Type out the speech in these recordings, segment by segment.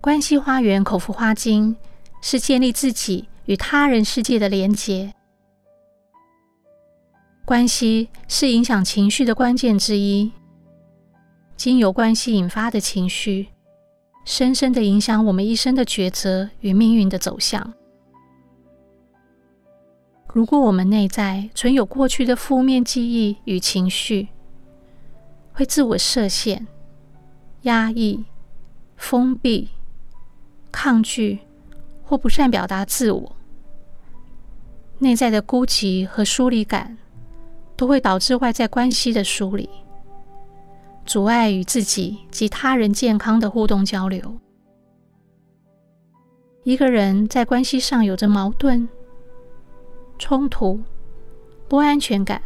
关系花园口服花精是建立自己与他人世界的连结。关系是影响情绪的关键之一，经由关系引发的情绪，深深的影响我们一生的抉择与命运的走向。如果我们内在存有过去的负面记忆与情绪，会自我设限、压抑、封闭、抗拒或不善表达自我，内在的孤寂和疏离感，都会导致外在关系的疏离，阻碍与自己及他人健康的互动交流。一个人在关系上有着矛盾。冲突、不安全感、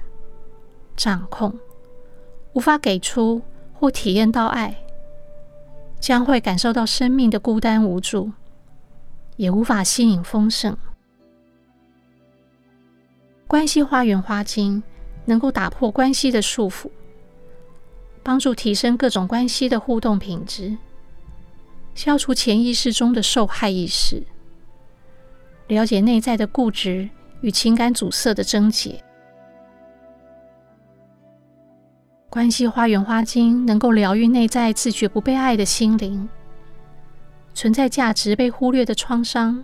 掌控，无法给出或体验到爱，将会感受到生命的孤单无助，也无法吸引丰盛。关系花园花精能够打破关系的束缚，帮助提升各种关系的互动品质，消除潜意识中的受害意识，了解内在的固执。与情感阻塞的症结，关系花园花精能够疗愈内在自觉不被爱的心灵，存在价值被忽略的创伤，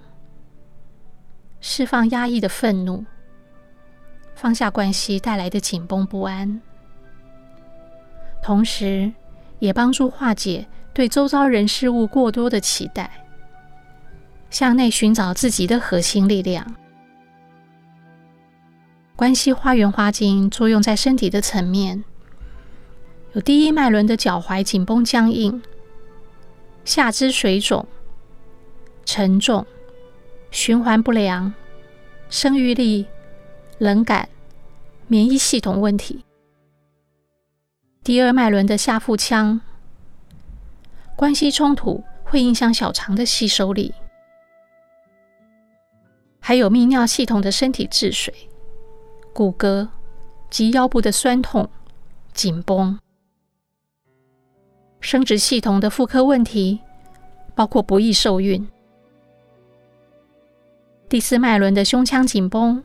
释放压抑的愤怒，放下关系带来的紧绷不安，同时也帮助化解对周遭人事物过多的期待，向内寻找自己的核心力量。关系花园花精作用在身体的层面，有第一脉轮的脚踝紧绷僵硬、下肢水肿、沉重、循环不良、生育力、冷感、免疫系统问题；第二脉轮的下腹腔，关系冲突会影响小肠的吸收力，还有泌尿系统的身体治水。骨骼及腰部的酸痛、紧绷，生殖系统的妇科问题，包括不易受孕。第四脉轮的胸腔紧绷，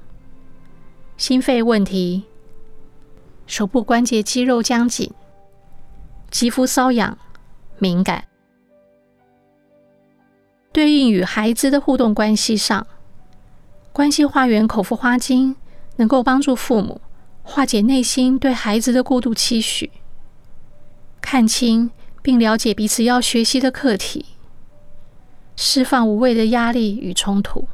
心肺问题，手部关节肌肉僵紧，肌肤瘙痒、敏感。对应与孩子的互动关系上，关系花园口服花精。能够帮助父母化解内心对孩子的过度期许，看清并了解彼此要学习的课题，释放无谓的压力与冲突。